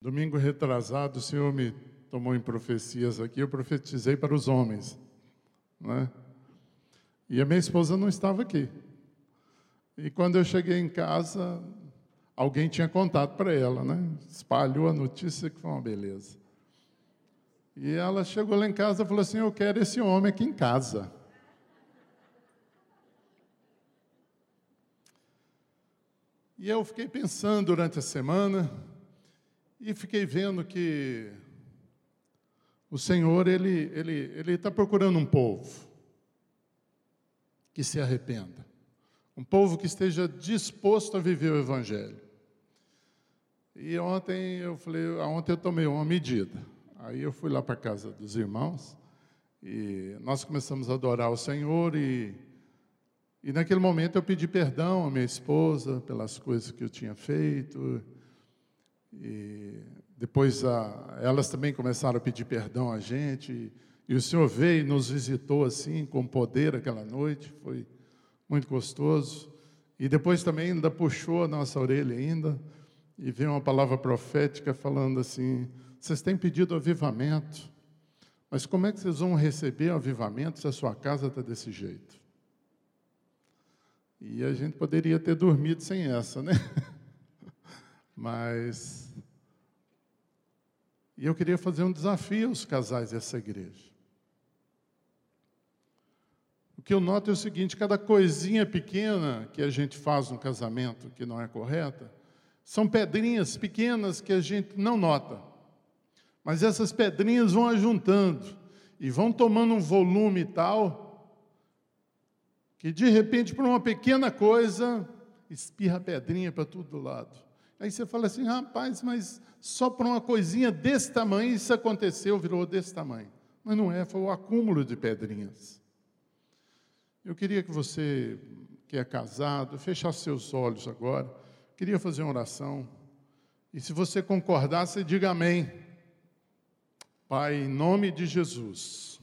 Domingo retrasado, o Senhor me tomou em profecias aqui, eu profetizei para os homens, né? E a minha esposa não estava aqui. E quando eu cheguei em casa, alguém tinha contado para ela, né? Espalhou a notícia que foi uma beleza. E ela chegou lá em casa e falou assim: Eu quero esse homem aqui em casa. E eu fiquei pensando durante a semana e fiquei vendo que o Senhor ele ele ele está procurando um povo que se arrependa, um povo que esteja disposto a viver o Evangelho. E ontem eu falei, ontem eu tomei uma medida. Aí eu fui lá para casa dos irmãos e nós começamos a adorar o Senhor e e naquele momento eu pedi perdão à minha esposa pelas coisas que eu tinha feito. E depois a, elas também começaram a pedir perdão a gente. E o Senhor veio e nos visitou assim, com poder aquela noite. Foi muito gostoso. E depois também ainda puxou a nossa orelha ainda. E veio uma palavra profética falando assim: vocês têm pedido avivamento. Mas como é que vocês vão receber avivamento se a sua casa está desse jeito? E a gente poderia ter dormido sem essa, né? Mas. E eu queria fazer um desafio aos casais dessa igreja. O que eu noto é o seguinte: cada coisinha pequena que a gente faz no casamento que não é correta, são pedrinhas pequenas que a gente não nota. Mas essas pedrinhas vão ajuntando e vão tomando um volume tal que de repente, por uma pequena coisa, espirra pedrinha para todo lado. Aí você fala assim, rapaz, mas só por uma coisinha desse tamanho isso aconteceu, virou desse tamanho. Mas não é, foi o acúmulo de pedrinhas. Eu queria que você, que é casado, fechasse seus olhos agora. Queria fazer uma oração. E se você concordar, você diga amém. Pai, em nome de Jesus.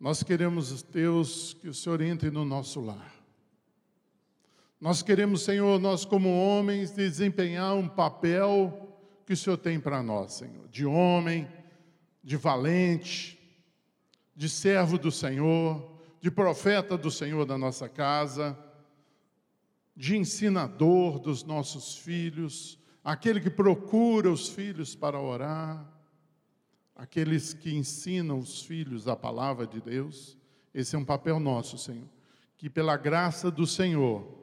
Nós queremos, Deus, que o Senhor entre no nosso lar. Nós queremos, Senhor, nós como homens, desempenhar um papel que o Senhor tem para nós, Senhor, de homem, de valente, de servo do Senhor, de profeta do Senhor da nossa casa, de ensinador dos nossos filhos, aquele que procura os filhos para orar aqueles que ensinam os filhos a palavra de Deus. Esse é um papel nosso, Senhor. Que pela graça do Senhor,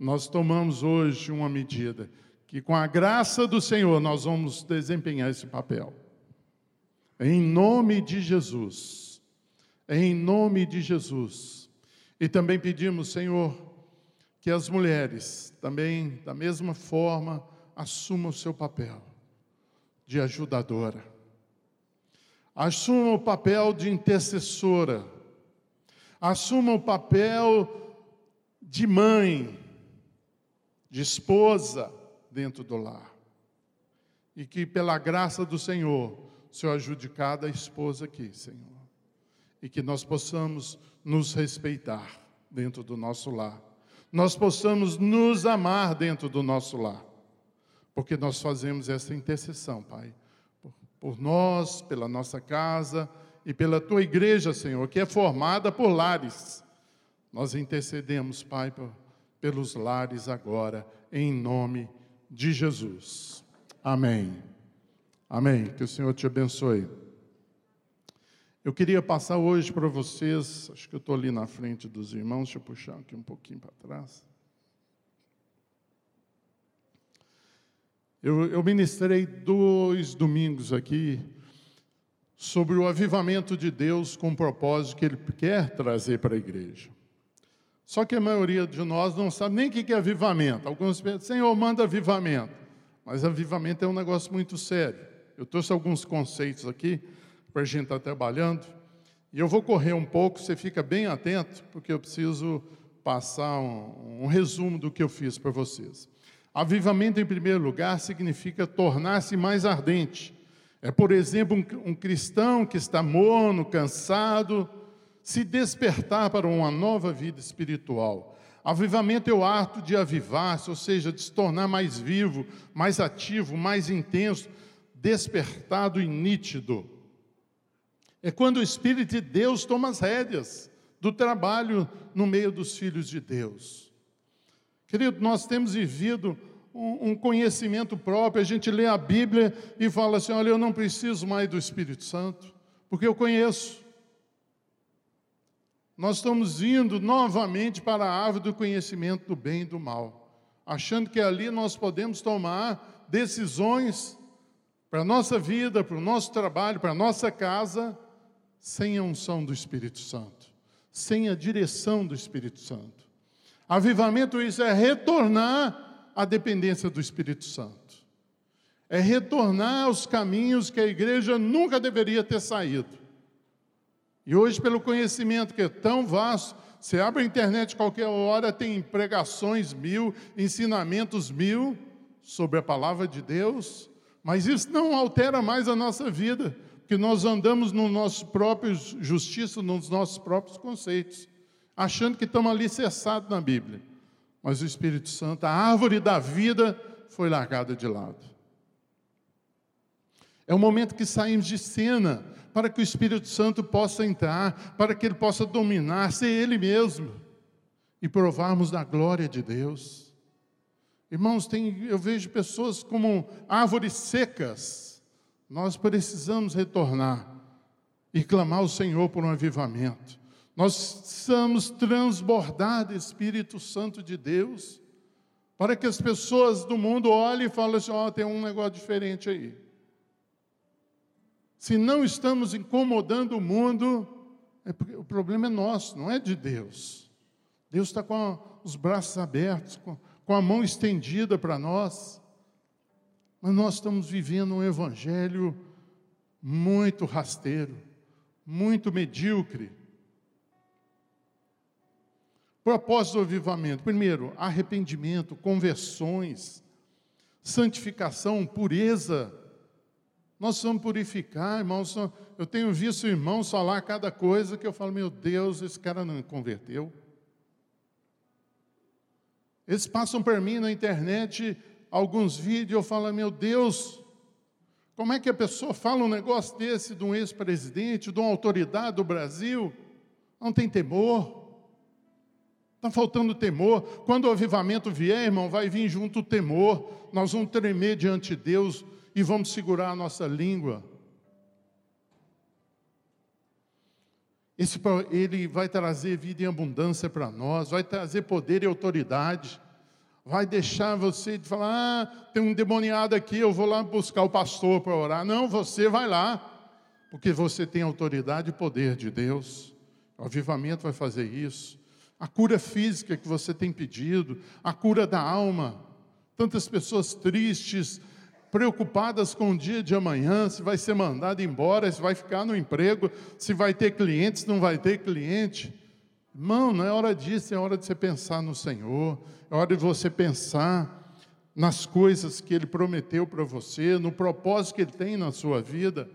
nós tomamos hoje uma medida, que com a graça do Senhor nós vamos desempenhar esse papel. Em nome de Jesus. Em nome de Jesus. E também pedimos, Senhor, que as mulheres também, da mesma forma, assumam o seu papel de ajudadora assuma o papel de intercessora, assuma o papel de mãe, de esposa dentro do lar. E que pela graça do Senhor, o Senhor ajude cada esposa aqui, Senhor. E que nós possamos nos respeitar dentro do nosso lar. Nós possamos nos amar dentro do nosso lar. Porque nós fazemos essa intercessão, Pai por nós, pela nossa casa e pela tua igreja, Senhor, que é formada por lares. Nós intercedemos, Pai, pelos lares agora, em nome de Jesus. Amém. Amém. Que o Senhor te abençoe. Eu queria passar hoje para vocês, acho que eu estou ali na frente dos irmãos, deixa eu puxar aqui um pouquinho para trás. Eu, eu ministrei dois domingos aqui sobre o avivamento de Deus com o propósito que Ele quer trazer para a igreja. Só que a maioria de nós não sabe nem o que é avivamento. Alguns pensam, Senhor, manda avivamento. Mas avivamento é um negócio muito sério. Eu trouxe alguns conceitos aqui para a gente estar tá trabalhando. E eu vou correr um pouco, você fica bem atento, porque eu preciso passar um, um resumo do que eu fiz para vocês. Avivamento, em primeiro lugar, significa tornar-se mais ardente. É, por exemplo, um, um cristão que está morno, cansado, se despertar para uma nova vida espiritual. Avivamento é o ato de avivar-se, ou seja, de se tornar mais vivo, mais ativo, mais intenso, despertado e nítido. É quando o Espírito de Deus toma as rédeas do trabalho no meio dos filhos de Deus. Querido, nós temos vivido um, conhecimento próprio, a gente lê a Bíblia e fala assim: olha, eu não preciso mais do Espírito Santo, porque eu conheço. Nós estamos indo novamente para a árvore do conhecimento do bem e do mal, achando que ali nós podemos tomar decisões para a nossa vida, para o nosso trabalho, para a nossa casa, sem a unção do Espírito Santo, sem a direção do Espírito Santo. Avivamento, isso é retornar à dependência do Espírito Santo, é retornar aos caminhos que a igreja nunca deveria ter saído. E hoje, pelo conhecimento que é tão vasto, você abre a internet qualquer hora, tem pregações mil, ensinamentos mil sobre a palavra de Deus, mas isso não altera mais a nossa vida, porque nós andamos no nosso próprio justiça, nos nossos próprios conceitos, achando que estamos ali cessados na Bíblia. Mas o Espírito Santo, a árvore da vida, foi largada de lado. É o momento que saímos de cena para que o Espírito Santo possa entrar, para que ele possa dominar, ser ele mesmo e provarmos da glória de Deus. Irmãos, tem, eu vejo pessoas como árvores secas. Nós precisamos retornar e clamar ao Senhor por um avivamento. Nós precisamos transbordar do Espírito Santo de Deus, para que as pessoas do mundo olhem e falem assim: ó, oh, tem um negócio diferente aí. Se não estamos incomodando o mundo, é o problema é nosso, não é de Deus. Deus está com os braços abertos, com, com a mão estendida para nós. Mas nós estamos vivendo um evangelho muito rasteiro, muito medíocre. Propósito do avivamento: primeiro, arrependimento, conversões, santificação, pureza nós vamos purificar, irmãos. Eu tenho visto irmãos falar cada coisa que eu falo, meu Deus, esse cara não converteu. Eles passam por mim na internet alguns vídeos, eu falo, meu Deus, como é que a pessoa fala um negócio desse de um ex-presidente, de uma autoridade do Brasil? Não tem temor. Está faltando temor. Quando o avivamento vier, irmão, vai vir junto o temor. Nós vamos tremer diante de Deus e vamos segurar a nossa língua. Esse, ele vai trazer vida em abundância para nós, vai trazer poder e autoridade, vai deixar você de falar: ah, tem um demoniado aqui, eu vou lá buscar o pastor para orar. Não, você vai lá, porque você tem autoridade e poder de Deus. O avivamento vai fazer isso. A cura física que você tem pedido, a cura da alma. Tantas pessoas tristes, preocupadas com o dia de amanhã, se vai ser mandado embora, se vai ficar no emprego, se vai ter clientes, não vai ter cliente. Irmão, não é hora disso, é hora de você pensar no Senhor, é hora de você pensar nas coisas que Ele prometeu para você, no propósito que Ele tem na sua vida.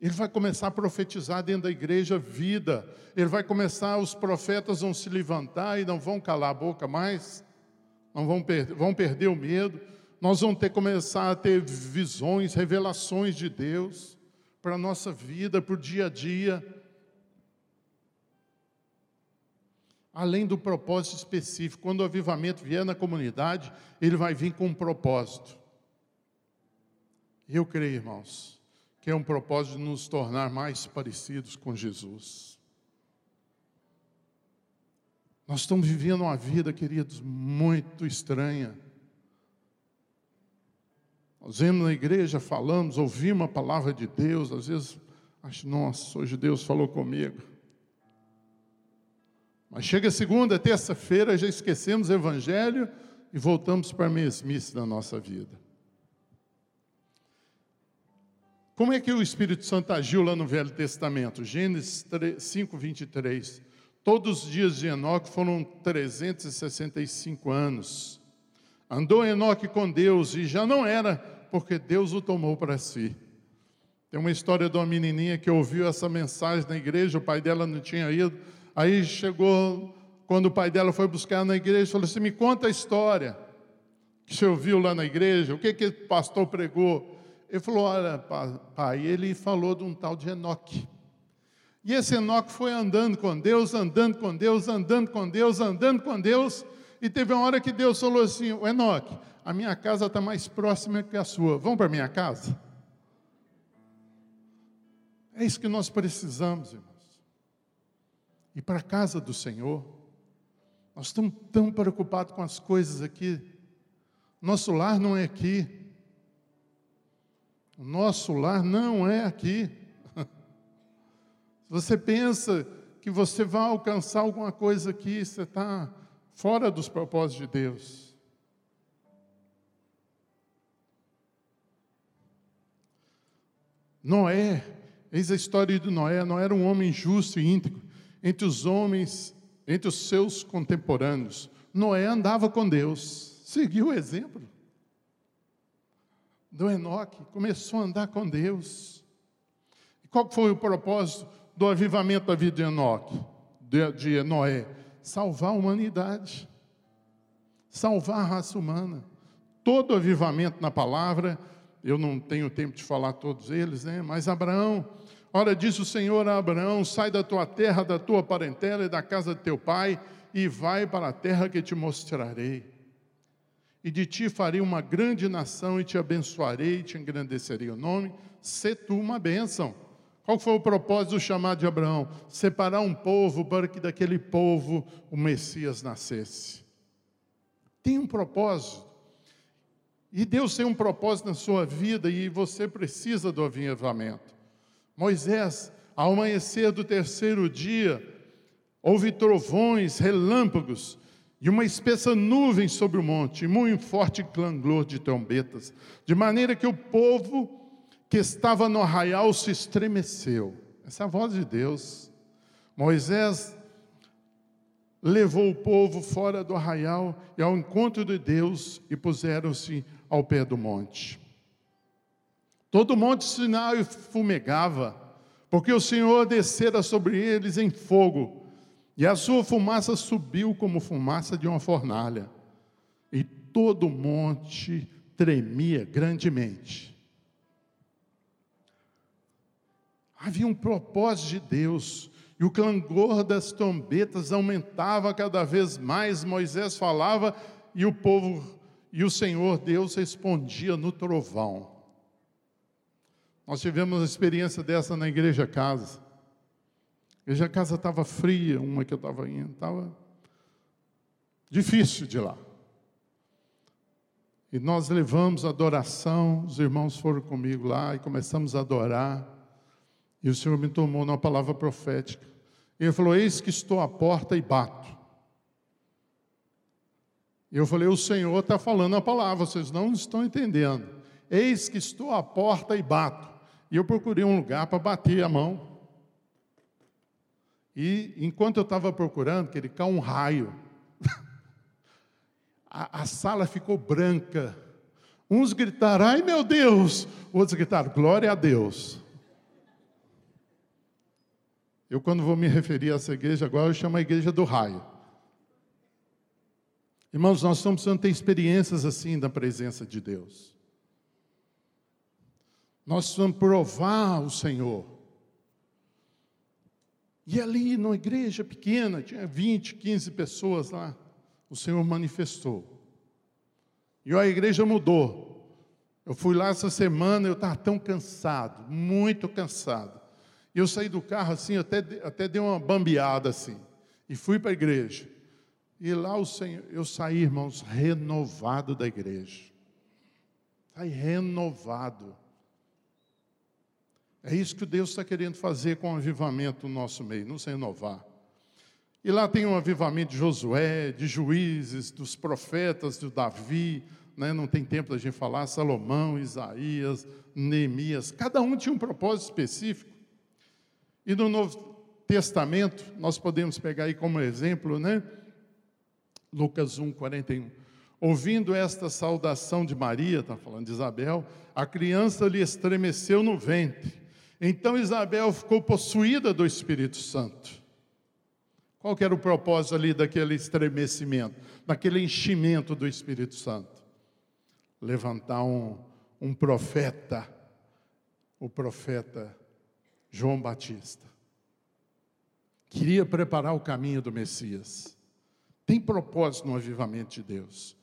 Ele vai começar a profetizar dentro da igreja vida. Ele vai começar, os profetas vão se levantar e não vão calar a boca mais, não vão, per vão perder o medo nós vamos ter que começar a ter visões, revelações de Deus para a nossa vida, para o dia a dia. Além do propósito específico, quando o avivamento vier na comunidade, ele vai vir com um propósito. E eu creio, irmãos, que é um propósito de nos tornar mais parecidos com Jesus. Nós estamos vivendo uma vida, queridos, muito estranha. Nós vemos na igreja, falamos, ouvimos a palavra de Deus, às vezes, acho, nossa, hoje Deus falou comigo. Mas chega segunda, terça-feira, já esquecemos o Evangelho e voltamos para a mesmice da nossa vida. Como é que o Espírito Santo agiu lá no Velho Testamento? Gênesis 5, 23. Todos os dias de Enoque foram 365 anos. Andou Enoque com Deus e já não era, porque Deus o tomou para si. Tem uma história de uma menininha que ouviu essa mensagem na igreja, o pai dela não tinha ido, aí chegou quando o pai dela foi buscar na igreja, falou assim: Me conta a história que você ouviu lá na igreja, o que, que o pastor pregou. Ele falou: Olha, pai, ele falou de um tal de Enoque. E esse Enoque foi andando com Deus, andando com Deus, andando com Deus, andando com Deus, e teve uma hora que Deus falou assim: Enoque, a minha casa está mais próxima que a sua, vamos para a minha casa? É isso que nós precisamos, irmãos. Ir para a casa do Senhor. Nós estamos tão preocupados com as coisas aqui. Nosso lar não é aqui. O nosso lar não é aqui. Se você pensa que você vai alcançar alguma coisa aqui, você está fora dos propósitos de Deus. Noé, eis a história de Noé. Noé era um homem justo e íntegro. Entre os homens entre os seus contemporâneos. Noé andava com Deus, seguiu o exemplo do Enoque, começou a andar com Deus. E qual foi o propósito do avivamento da vida de Enoque, de, de Noé? Salvar a humanidade, salvar a raça humana. Todo avivamento na palavra, eu não tenho tempo de falar todos eles, né? mas Abraão Ora, diz o Senhor a Abraão: sai da tua terra, da tua parentela e da casa de teu pai, e vai para a terra que te mostrarei. E de ti farei uma grande nação, e te abençoarei, e te engrandecerei o nome, se tu uma bênção. Qual foi o propósito do chamado de Abraão? Separar um povo para que daquele povo o Messias nascesse. Tem um propósito. E Deus tem um propósito na sua vida e você precisa do avivamento. Moisés, ao amanhecer do terceiro dia, houve trovões, relâmpagos e uma espessa nuvem sobre o monte, e muito forte clangor de trombetas, de maneira que o povo que estava no arraial se estremeceu. Essa é a voz de Deus. Moisés levou o povo fora do arraial e ao encontro de Deus e puseram-se ao pé do monte. Todo o monte Sinai fumegava, porque o Senhor descera sobre eles em fogo, e a sua fumaça subiu como fumaça de uma fornalha, e todo o monte tremia grandemente. Havia um propósito de Deus, e o clangor das trombetas aumentava cada vez mais. Moisés falava e o povo e o Senhor Deus respondia no trovão. Nós tivemos uma experiência dessa na igreja casa. A igreja casa estava fria, uma que eu estava indo, estava difícil de lá. E nós levamos adoração, os irmãos foram comigo lá e começamos a adorar. E o Senhor me tomou numa palavra profética. Ele falou: Eis que estou à porta e bato. E eu falei: O Senhor está falando a palavra, vocês não estão entendendo. Eis que estou à porta e bato. E eu procurei um lugar para bater a mão. E enquanto eu estava procurando, que ele caiu um raio. a, a sala ficou branca. Uns gritaram, ai meu Deus! Outros gritaram, glória a Deus. Eu, quando vou me referir a essa igreja agora, eu chamo a igreja do raio. Irmãos, nós estamos precisando ter experiências assim da presença de Deus. Nós vamos provar o Senhor. E ali, numa igreja pequena, tinha 20, 15 pessoas lá, o Senhor manifestou. E a igreja mudou. Eu fui lá essa semana, eu estava tão cansado, muito cansado. E eu saí do carro assim, até, até dei uma bambeada assim. E fui para a igreja. E lá o Senhor, eu saí, irmãos, renovado da igreja. Saí renovado. É isso que Deus está querendo fazer com o avivamento no nosso meio, nos renovar. E lá tem um avivamento de Josué, de juízes, dos profetas, de Davi, né? não tem tempo da gente falar, Salomão, Isaías, Neemias, cada um tinha um propósito específico. E no Novo Testamento, nós podemos pegar aí como exemplo, né? Lucas 1, 41. Ouvindo esta saudação de Maria, está falando de Isabel, a criança lhe estremeceu no ventre. Então Isabel ficou possuída do Espírito Santo. Qual que era o propósito ali daquele estremecimento, daquele enchimento do Espírito Santo? Levantar um, um profeta, o profeta João Batista. Queria preparar o caminho do Messias. Tem propósito no avivamento de Deus.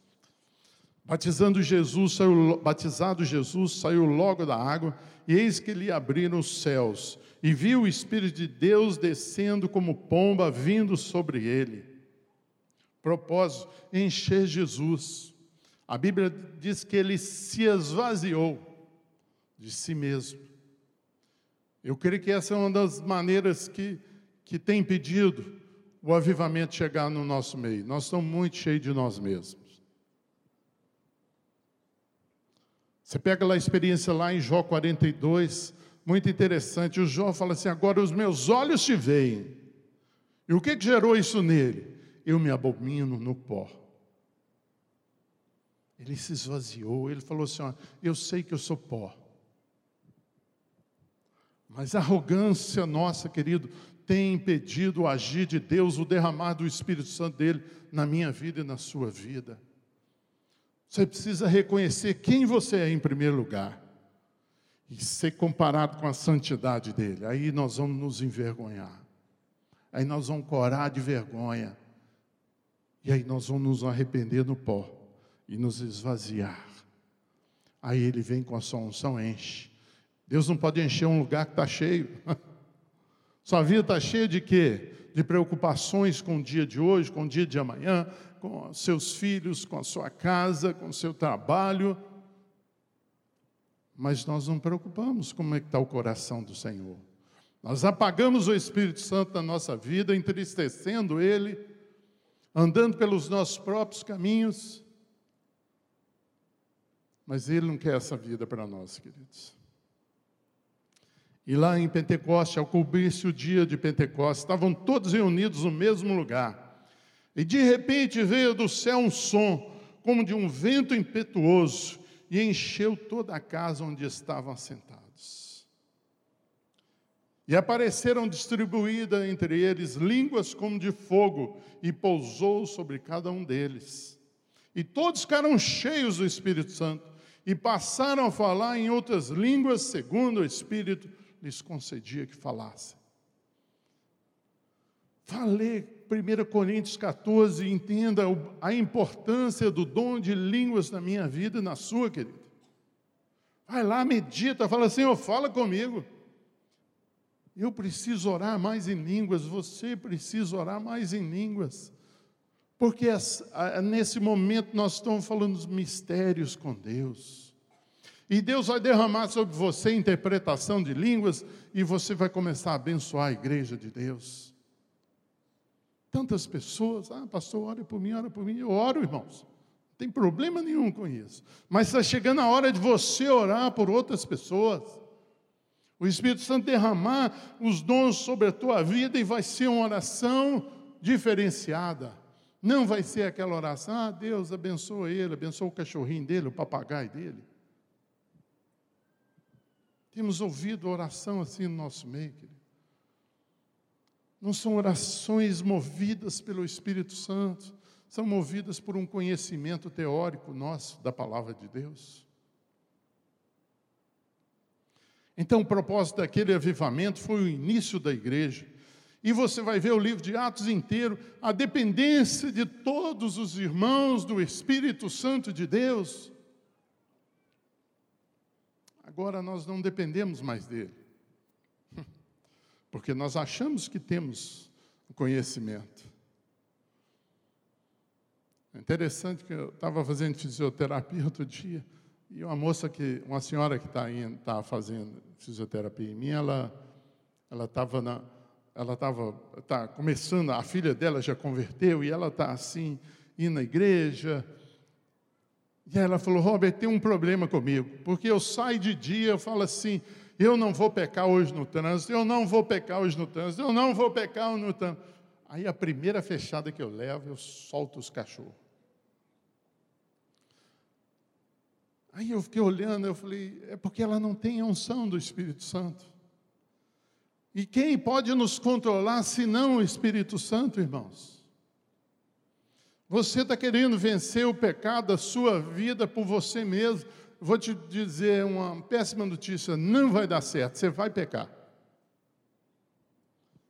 Batizando Jesus, saiu, batizado Jesus, saiu logo da água, e eis que lhe abriram os céus, e viu o Espírito de Deus descendo como pomba vindo sobre ele. Propósito: encher Jesus. A Bíblia diz que ele se esvaziou de si mesmo. Eu creio que essa é uma das maneiras que, que tem impedido o avivamento chegar no nosso meio. Nós estamos muito cheios de nós mesmos. Você pega lá a experiência lá em Jó 42, muito interessante. O Jó fala assim: agora os meus olhos te veem. E o que, gerou isso nele? Eu me abomino no pó. Ele se esvaziou, ele falou assim: ó, eu sei que eu sou pó. Mas a arrogância nossa, querido, tem impedido o agir de Deus, o derramar do Espírito Santo dele na minha vida e na sua vida. Você precisa reconhecer quem você é em primeiro lugar e ser comparado com a santidade dele. Aí nós vamos nos envergonhar. Aí nós vamos corar de vergonha. E aí nós vamos nos arrepender no pó e nos esvaziar. Aí ele vem com a sua unção, enche. Deus não pode encher um lugar que está cheio. Sua vida está cheia de quê? De preocupações com o dia de hoje, com o dia de amanhã, com seus filhos, com a sua casa, com o seu trabalho. Mas nós não preocupamos como é que está o coração do Senhor. Nós apagamos o Espírito Santo da nossa vida, entristecendo Ele, andando pelos nossos próprios caminhos. Mas Ele não quer essa vida para nós, queridos. E lá em Pentecoste, ao cobrir-se o dia de Pentecoste, estavam todos reunidos no mesmo lugar. E de repente veio do céu um som, como de um vento impetuoso, e encheu toda a casa onde estavam assentados. E apareceram distribuídas entre eles línguas como de fogo, e pousou sobre cada um deles. E todos ficaram cheios do Espírito Santo, e passaram a falar em outras línguas, segundo o Espírito lhes concedia que falassem. Falei 1 Coríntios 14 e entenda a importância do dom de línguas na minha vida e na sua, querido. Vai lá, medita, fala, Senhor, fala comigo. Eu preciso orar mais em línguas, você precisa orar mais em línguas. Porque nesse momento nós estamos falando dos mistérios com Deus. E Deus vai derramar sobre você interpretação de línguas e você vai começar a abençoar a igreja de Deus. Tantas pessoas, ah, pastor, ore por mim, ore por mim. Eu oro, irmãos. Não tem problema nenhum com isso. Mas está chegando a hora de você orar por outras pessoas. O Espírito Santo derramar os dons sobre a tua vida e vai ser uma oração diferenciada. Não vai ser aquela oração, ah, Deus abençoa ele, abençoa o cachorrinho dele, o papagaio dele. Temos ouvido oração assim no nosso meio, querido. Não são orações movidas pelo Espírito Santo, são movidas por um conhecimento teórico nosso da palavra de Deus. Então, o propósito daquele avivamento foi o início da igreja. E você vai ver o livro de Atos inteiro, a dependência de todos os irmãos do Espírito Santo de Deus Agora nós não dependemos mais dele, porque nós achamos que temos o conhecimento. É interessante que eu estava fazendo fisioterapia outro dia, e uma moça que, uma senhora que está tá fazendo fisioterapia em mim, ela ela estava na ela estava tá começando, a filha dela já converteu e ela está assim indo na igreja, e ela falou: Robert, tem um problema comigo, porque eu saio de dia, eu falo assim: eu não vou pecar hoje no trânsito, eu não vou pecar hoje no trânsito, eu não vou pecar no trânsito. Aí a primeira fechada que eu levo, eu solto os cachorros. Aí eu fiquei olhando, eu falei: é porque ela não tem a unção do Espírito Santo. E quem pode nos controlar se não o Espírito Santo, irmãos? Você está querendo vencer o pecado da sua vida por você mesmo. Vou te dizer uma péssima notícia: não vai dar certo, você vai pecar.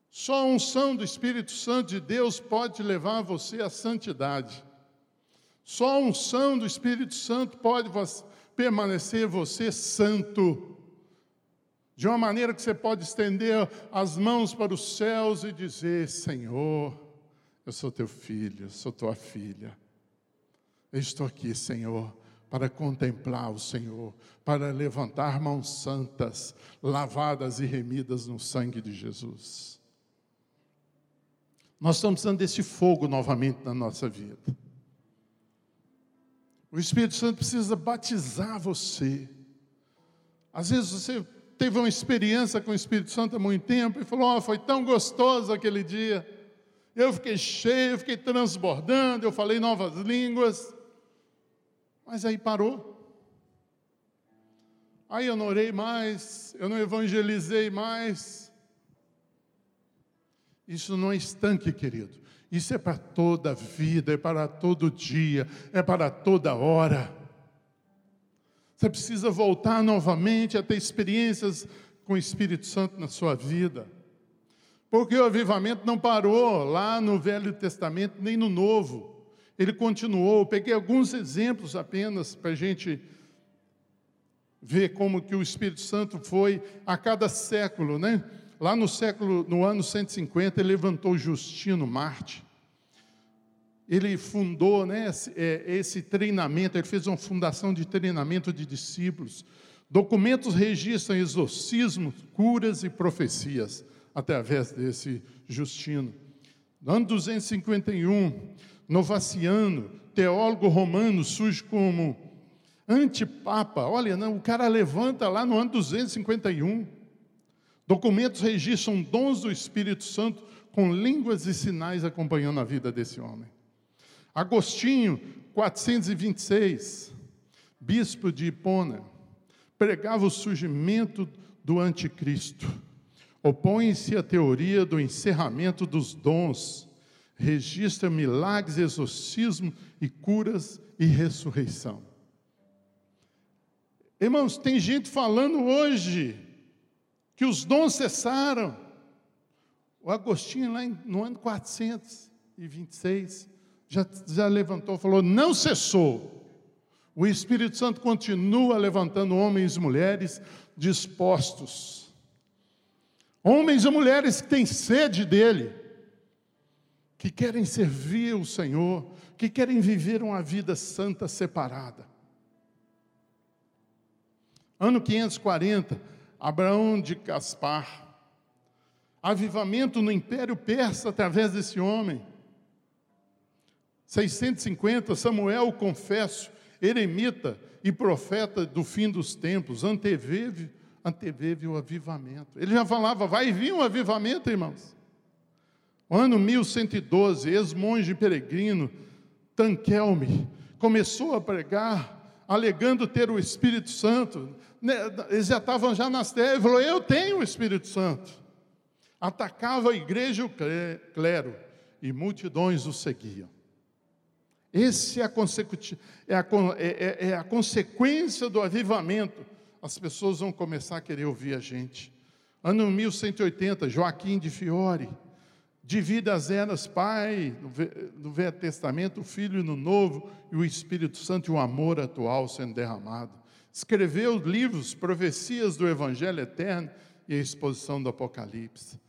Só a unção do Espírito Santo de Deus pode levar você à santidade. Só a unção do Espírito Santo pode permanecer você santo. De uma maneira que você pode estender as mãos para os céus e dizer: Senhor, eu sou teu filho, sou tua filha. Eu estou aqui, Senhor, para contemplar o Senhor, para levantar mãos santas, lavadas e remidas no sangue de Jesus. Nós estamos precisando desse fogo novamente na nossa vida. O Espírito Santo precisa batizar você. Às vezes você teve uma experiência com o Espírito Santo há muito tempo e falou: oh, foi tão gostoso aquele dia. Eu fiquei cheio, eu fiquei transbordando, eu falei novas línguas. Mas aí parou. Aí eu não orei mais, eu não evangelizei mais. Isso não é estanque, querido. Isso é para toda a vida, é para todo dia, é para toda hora. Você precisa voltar novamente a ter experiências com o Espírito Santo na sua vida. Porque o avivamento não parou lá no Velho Testamento, nem no Novo. Ele continuou. Eu peguei alguns exemplos apenas para a gente ver como que o Espírito Santo foi a cada século, né? Lá no século, no ano 150, ele levantou Justino Marte. Ele fundou né, esse, é, esse treinamento, ele fez uma fundação de treinamento de discípulos. Documentos registram exorcismos, curas e profecias através desse Justino. No ano 251, Novaciano, teólogo romano, surge como antipapa. Olha, não, o cara levanta lá no ano 251 Documentos registram dons do Espírito Santo com línguas e sinais acompanhando a vida desse homem. Agostinho, 426, bispo de Hipona, pregava o surgimento do anticristo. Opõe-se à teoria do encerramento dos dons, registra milagres, exorcismo e curas e ressurreição. Irmãos, tem gente falando hoje que os dons cessaram. O Agostinho, lá no ano 426, já, já levantou falou: não cessou. O Espírito Santo continua levantando homens e mulheres dispostos. Homens e mulheres que têm sede dele, que querem servir o Senhor, que querem viver uma vida santa separada. Ano 540, Abraão de Caspar. Avivamento no Império Persa através desse homem. 650, Samuel, confesso, eremita e profeta do fim dos tempos, anteveve, anteveve o avivamento. Ele já falava, vai vir um avivamento, irmãos. ano 1112, ex-monge peregrino, Tanquelme, começou a pregar, alegando ter o Espírito Santo. Né, eles já estavam já nas terras, falou: Eu tenho o Espírito Santo. Atacava a igreja e o clero, e multidões o seguiam. Essa é é, é, é, é a consequência do avivamento. As pessoas vão começar a querer ouvir a gente. Ano 1180, Joaquim de Fiore, divide as eras, Pai, no Velho Testamento, o Filho no Novo, e o Espírito Santo e o amor atual sendo derramado. Escreveu livros, profecias do Evangelho Eterno e a exposição do Apocalipse.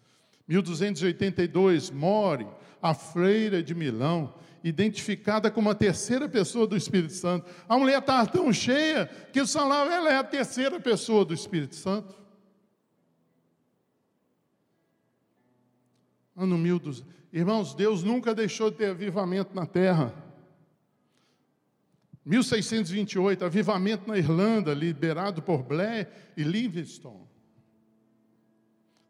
1282, More, a freira de Milão, identificada como a terceira pessoa do Espírito Santo. A mulher estava tão cheia que o salário ela é a terceira pessoa do Espírito Santo. Ano 1200. Irmãos, Deus nunca deixou de ter avivamento na terra. 1628, avivamento na Irlanda, liderado por Blair e Livingstone.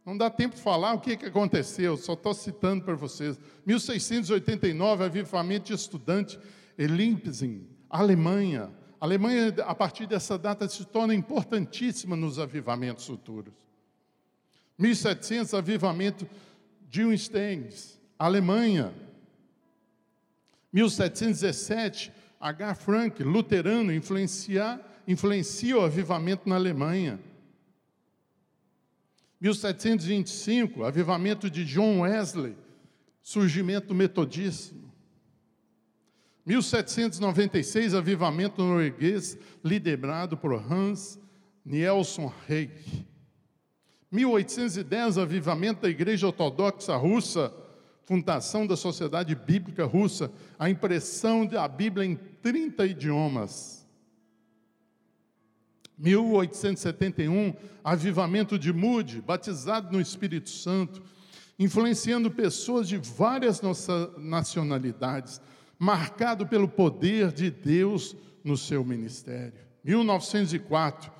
Não dá tempo de falar o que, que aconteceu, só estou citando para vocês. 1689, avivamento de estudante em Leipzig, Alemanha. A Alemanha, a partir dessa data, se torna importantíssima nos avivamentos futuros. 1700, avivamento de Unstens, Alemanha. 1717, H. Frank, luterano, influencia o avivamento na Alemanha. 1725, avivamento de John Wesley, surgimento do metodismo. 1796, avivamento norueguês, liderado por Hans Nielsen Reich. 1810, avivamento da Igreja Ortodoxa Russa, fundação da Sociedade Bíblica Russa, a impressão da Bíblia em 30 idiomas. 1871, avivamento de Mude, batizado no Espírito Santo, influenciando pessoas de várias nacionalidades, marcado pelo poder de Deus no seu ministério. 1904,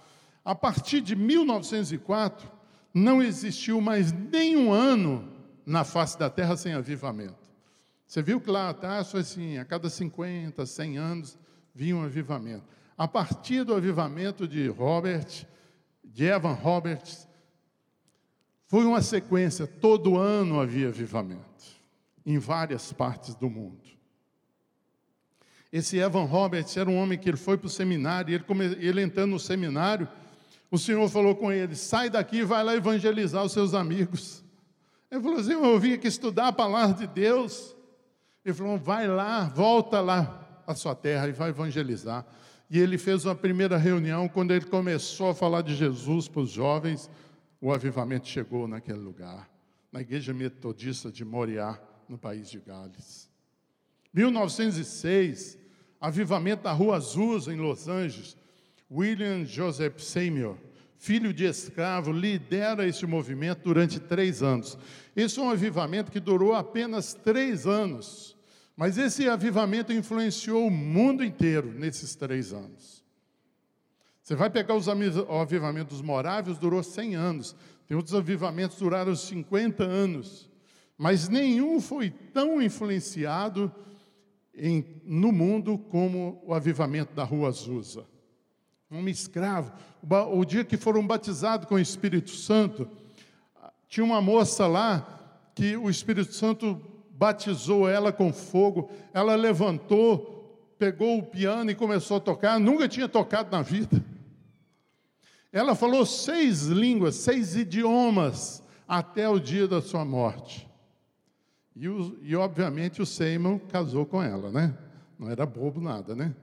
a partir de 1904, não existiu mais nenhum ano na face da terra sem avivamento. Você viu que lá atrás foi assim, a cada 50, 100 anos vinha um avivamento. A partir do avivamento de Robert, de Evan Roberts, foi uma sequência, todo ano havia avivamento, em várias partes do mundo. Esse Evan Roberts era um homem que ele foi para o seminário, ele, come, ele entrando no seminário, o Senhor falou com ele: sai daqui e vai lá evangelizar os seus amigos. Ele falou assim: eu vim aqui estudar a palavra de Deus. Ele falou: vai lá, volta lá à sua terra e vai evangelizar. E ele fez uma primeira reunião, quando ele começou a falar de Jesus para os jovens, o avivamento chegou naquele lugar, na igreja metodista de Moriá, no país de Gales. 1906, avivamento da Rua Azusa, em Los Angeles. William Joseph Seymour, filho de escravo, lidera esse movimento durante três anos. Esse é um avivamento que durou apenas três anos. Mas esse avivamento influenciou o mundo inteiro nesses três anos. Você vai pegar os avivamentos moráveis, durou 100 anos. Tem outros avivamentos que duraram 50 anos. Mas nenhum foi tão influenciado em, no mundo como o avivamento da Rua Azusa. Um escravo. O dia que foram batizados com o Espírito Santo, tinha uma moça lá que o Espírito Santo batizou ela com fogo, ela levantou, pegou o piano e começou a tocar, nunca tinha tocado na vida. Ela falou seis línguas, seis idiomas, até o dia da sua morte. E, e obviamente o Seymour casou com ela, né? Não era bobo nada, né?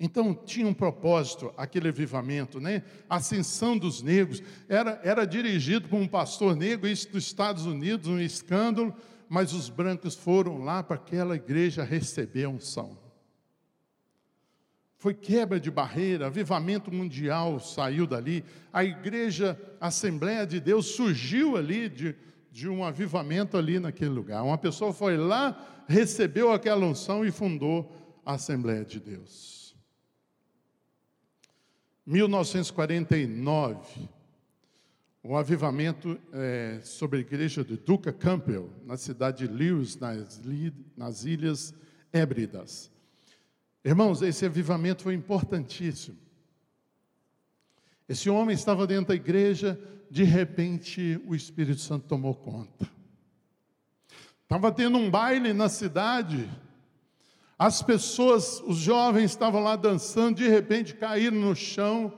Então tinha um propósito aquele avivamento, né? A ascensão dos negros era, era dirigido por um pastor negro, isso dos Estados Unidos, um escândalo, mas os brancos foram lá para aquela igreja receber a unção. Foi quebra de barreira, avivamento mundial saiu dali, a igreja Assembleia de Deus surgiu ali de, de um avivamento ali naquele lugar. Uma pessoa foi lá, recebeu aquela unção e fundou a Assembleia de Deus. 1949, um avivamento é, sobre a igreja de Duca Campbell, na cidade de Lewis, nas, nas Ilhas Hébridas. Irmãos, esse avivamento foi importantíssimo. Esse homem estava dentro da igreja, de repente o Espírito Santo tomou conta. Estava tendo um baile na cidade, as pessoas, os jovens estavam lá dançando, de repente caíram no chão,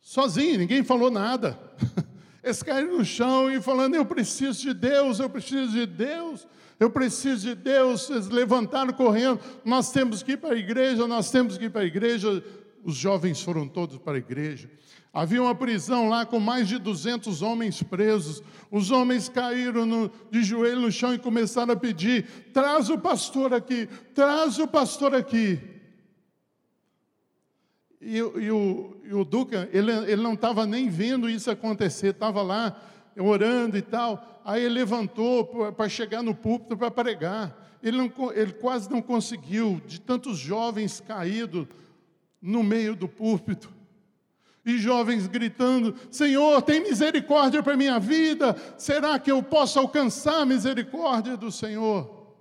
sozinhos, ninguém falou nada. Eles caíram no chão e falando: Eu preciso de Deus, eu preciso de Deus, eu preciso de Deus. Eles levantaram correndo: Nós temos que ir para a igreja, nós temos que ir para a igreja. Os jovens foram todos para a igreja. Havia uma prisão lá com mais de 200 homens presos. Os homens caíram no, de joelho no chão e começaram a pedir: traz o pastor aqui, traz o pastor aqui. E, e, o, e o, Duca, ele, ele não estava nem vendo isso acontecer, estava lá orando e tal. Aí ele levantou para chegar no púlpito para pregar. Ele, não, ele quase não conseguiu, de tantos jovens caídos no meio do púlpito e jovens gritando: Senhor, tem misericórdia para minha vida, será que eu posso alcançar a misericórdia do Senhor?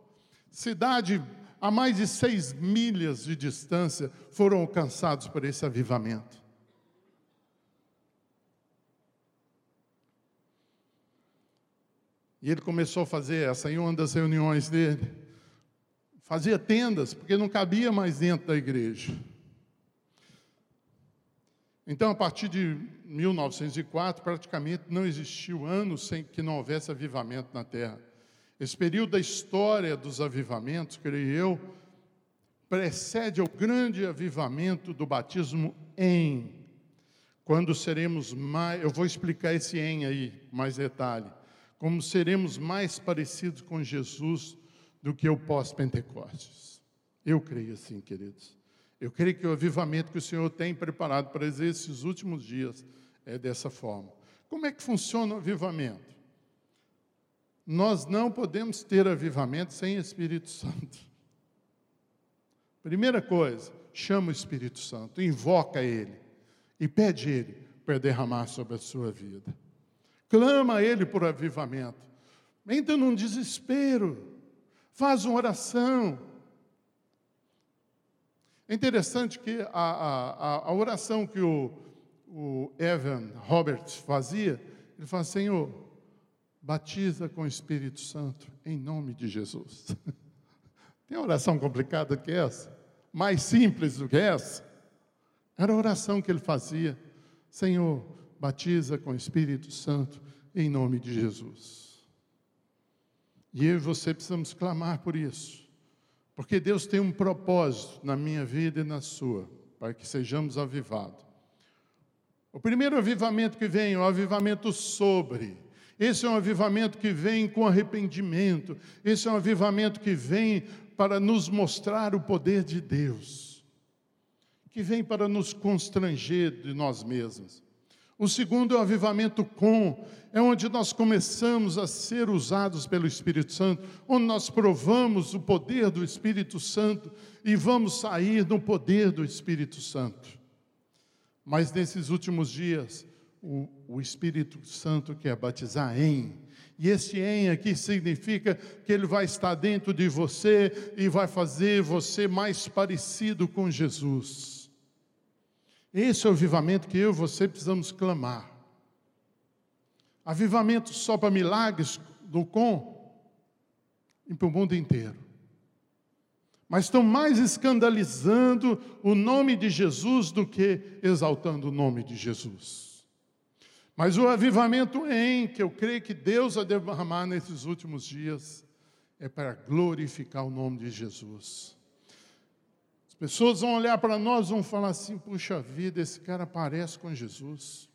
Cidade a mais de seis milhas de distância foram alcançados por esse avivamento. E ele começou a fazer essa em uma das reuniões dele. Fazia tendas, porque não cabia mais dentro da igreja. Então, a partir de 1904, praticamente não existiu ano sem que não houvesse avivamento na terra. Esse período da história dos avivamentos, creio eu, precede ao grande avivamento do batismo em. Quando seremos mais. Eu vou explicar esse em aí, mais detalhe. Como seremos mais parecidos com Jesus do que o pós-Pentecostes. Eu creio assim, queridos. Eu creio que o avivamento que o Senhor tem preparado para esses últimos dias é dessa forma. Como é que funciona o avivamento? Nós não podemos ter avivamento sem Espírito Santo. Primeira coisa, chama o Espírito Santo, invoca Ele e pede Ele para derramar sobre a sua vida. Clama a Ele por avivamento. Entra num desespero, faz uma oração, é interessante que a, a, a oração que o, o Evan Roberts fazia, ele fala, Senhor, batiza com o Espírito Santo, em nome de Jesus. Tem oração complicada que essa? Mais simples do que essa? Era a oração que ele fazia. Senhor, batiza com o Espírito Santo, em nome de Jesus. E eu e você precisamos clamar por isso. Porque Deus tem um propósito na minha vida e na sua, para que sejamos avivados. O primeiro avivamento que vem é o avivamento sobre. Esse é um avivamento que vem com arrependimento. Esse é um avivamento que vem para nos mostrar o poder de Deus. Que vem para nos constranger de nós mesmos. O segundo é o avivamento com, é onde nós começamos a ser usados pelo Espírito Santo, onde nós provamos o poder do Espírito Santo e vamos sair no poder do Espírito Santo. Mas nesses últimos dias, o, o Espírito Santo quer batizar em, e esse em aqui significa que ele vai estar dentro de você e vai fazer você mais parecido com Jesus. Esse é o avivamento que eu e você precisamos clamar. Avivamento só para milagres do com e para o mundo inteiro. Mas estão mais escandalizando o nome de Jesus do que exaltando o nome de Jesus. Mas o avivamento em que eu creio que Deus vai derramar nesses últimos dias é para glorificar o nome de Jesus. As pessoas vão olhar para nós e vão falar assim: puxa vida, esse cara parece com Jesus.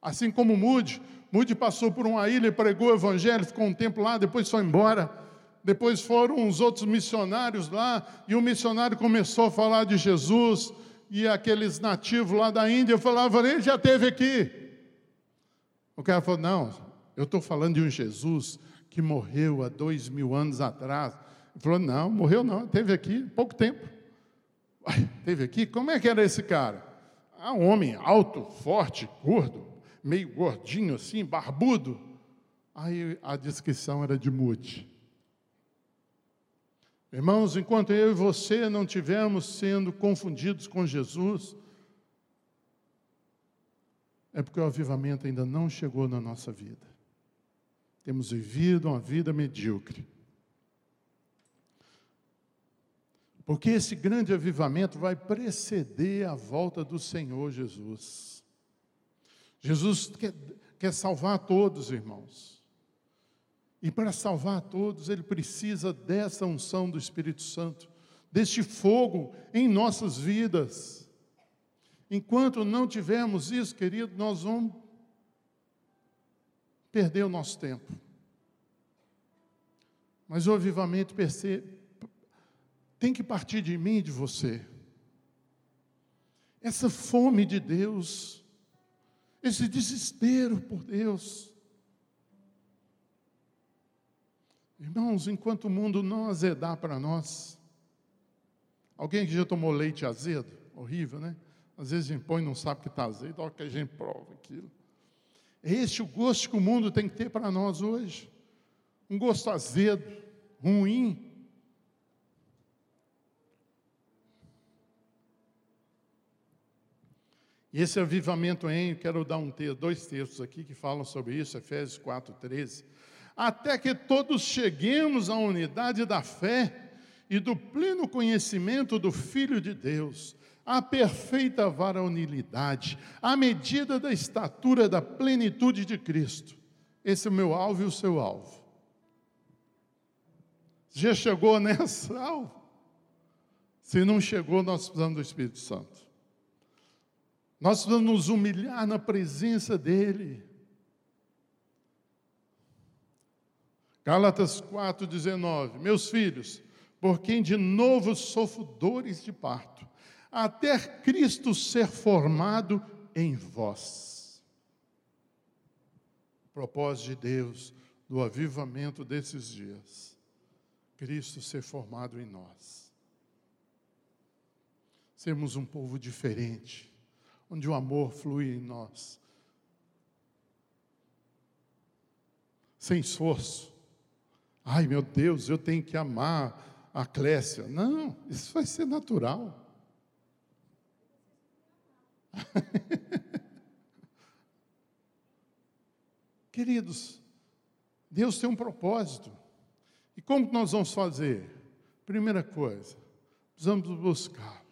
Assim como Mude, Mude passou por uma ilha pregou o evangelho, ficou um tempo lá, depois foi embora. Depois foram uns outros missionários lá, e o missionário começou a falar de Jesus, e aqueles nativos lá da Índia falavam: ele já esteve aqui. O cara falou: não, eu estou falando de um Jesus que morreu há dois mil anos atrás. Ele falou: não, morreu não, teve aqui pouco tempo. Teve aqui? Como é que era esse cara? Ah, um homem alto, forte, gordo, meio gordinho assim, barbudo. Aí a descrição era de Mude. Irmãos, enquanto eu e você não estivermos sendo confundidos com Jesus, é porque o avivamento ainda não chegou na nossa vida. Temos vivido uma vida medíocre. Porque esse grande avivamento vai preceder a volta do Senhor Jesus. Jesus quer, quer salvar todos, irmãos. E para salvar todos, ele precisa dessa unção do Espírito Santo, deste fogo em nossas vidas. Enquanto não tivermos isso, querido, nós vamos perder o nosso tempo. Mas o avivamento percebe, tem que partir de mim e de você. Essa fome de Deus, esse desespero por Deus. Irmãos, enquanto o mundo não azedar para nós, alguém que já tomou leite azedo, horrível, né? Às vezes a gente põe e não sabe que está azedo, olha que a gente prova aquilo. É este o gosto que o mundo tem que ter para nós hoje. Um gosto azedo, ruim, E esse avivamento em, quero dar um texto, dois textos aqui que falam sobre isso, Efésios 4, 13. até que todos cheguemos à unidade da fé e do pleno conhecimento do Filho de Deus, à perfeita varonilidade, à medida da estatura da plenitude de Cristo. Esse é o meu alvo e o seu alvo. Já chegou nessa alvo? Se não chegou, nós precisamos do Espírito Santo. Nós precisamos nos humilhar na presença dEle. Gálatas 4,19: Meus filhos, por quem de novo sofro dores de parto, até Cristo ser formado em vós. Propósito de Deus do avivamento desses dias, Cristo ser formado em nós. Sermos um povo diferente, onde o amor flui em nós, sem esforço. Ai meu Deus, eu tenho que amar a Clécia. Não, isso vai ser natural. Queridos, Deus tem um propósito. E como nós vamos fazer? Primeira coisa, precisamos buscá-lo.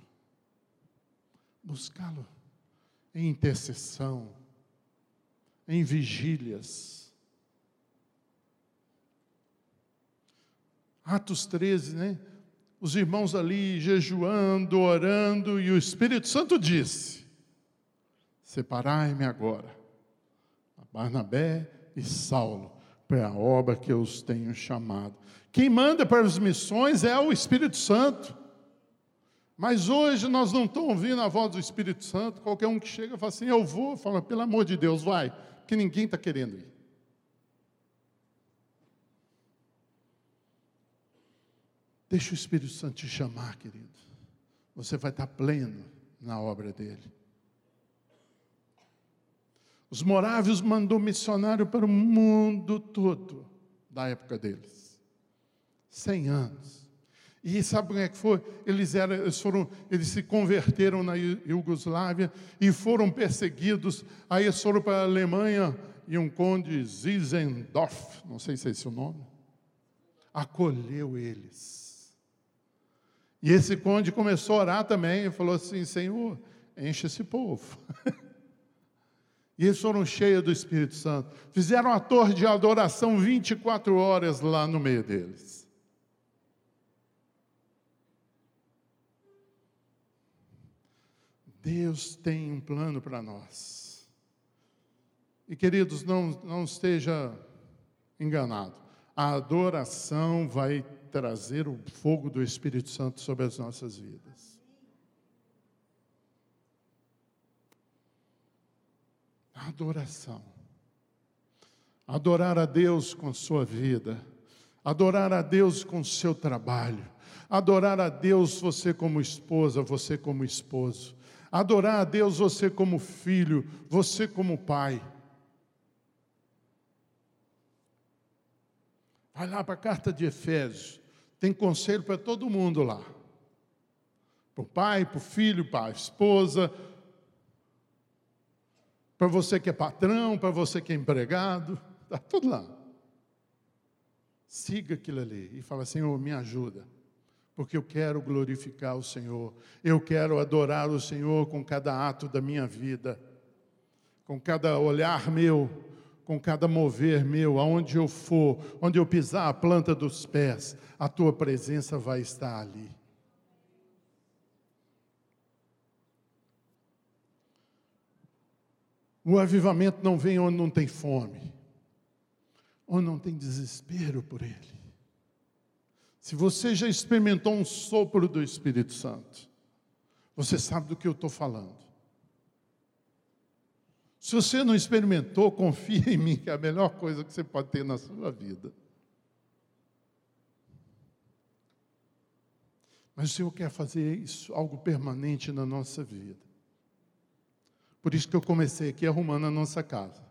Buscá-lo em intercessão, em vigílias. Atos 13, né? Os irmãos ali jejuando, orando, e o Espírito Santo disse: Separai-me agora, Barnabé e Saulo, para a obra que eu os tenho chamado. Quem manda para as missões é o Espírito Santo. Mas hoje nós não estamos ouvindo a voz do Espírito Santo. Qualquer um que chega fala assim: Eu vou, fala, pelo amor de Deus, vai, porque ninguém está querendo ir. Deixa o Espírito Santo te chamar, querido. Você vai estar pleno na obra dele. Os morávios mandou missionário para o mundo todo da época deles. Cem anos. E sabe como é que foi? Eles, eram, eles, foram, eles se converteram na Iugoslávia e foram perseguidos. Aí eles foram para a Alemanha e um conde Zizendorf, não sei se é esse o nome, acolheu eles. E esse conde começou a orar também e falou assim: Senhor, enche esse povo. e eles foram cheios do Espírito Santo. Fizeram a torre de adoração 24 horas lá no meio deles. Deus tem um plano para nós. E queridos, não, não esteja enganado. A adoração vai trazer o fogo do Espírito Santo sobre as nossas vidas. Adoração. Adorar a Deus com sua vida. Adorar a Deus com seu trabalho. Adorar a Deus você como esposa, você como esposo adorar a Deus você como filho, você como pai. Vai lá para a carta de Efésios, tem conselho para todo mundo lá. Para o pai, para o filho, para a esposa, para você que é patrão, para você que é empregado, está tudo lá. Siga aquilo ali e fala, Senhor, me ajuda porque eu quero glorificar o Senhor, eu quero adorar o Senhor com cada ato da minha vida, com cada olhar meu, com cada mover meu, aonde eu for, onde eu pisar a planta dos pés, a tua presença vai estar ali. O avivamento não vem onde não tem fome, onde não tem desespero por Ele. Se você já experimentou um sopro do Espírito Santo, você sabe do que eu estou falando. Se você não experimentou, confia em mim, que é a melhor coisa que você pode ter na sua vida. Mas o Senhor quer fazer isso, algo permanente na nossa vida. Por isso que eu comecei aqui arrumando a nossa casa.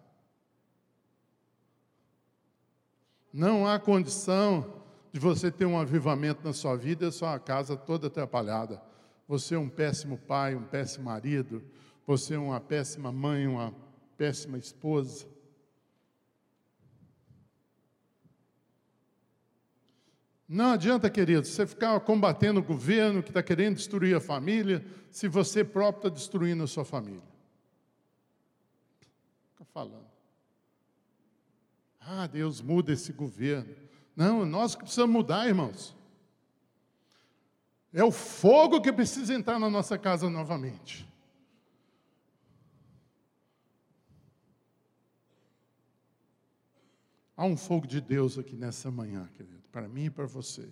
Não há condição de você ter um avivamento na sua vida e sua casa toda atrapalhada. Você é um péssimo pai, um péssimo marido, você é uma péssima mãe, uma péssima esposa. Não adianta, querido, você ficar combatendo o governo que está querendo destruir a família, se você próprio está destruindo a sua família. Fica falando. Ah, Deus muda esse governo. Não, nós que precisamos mudar, irmãos. É o fogo que precisa entrar na nossa casa novamente. Há um fogo de Deus aqui nessa manhã, querido, para mim e para você.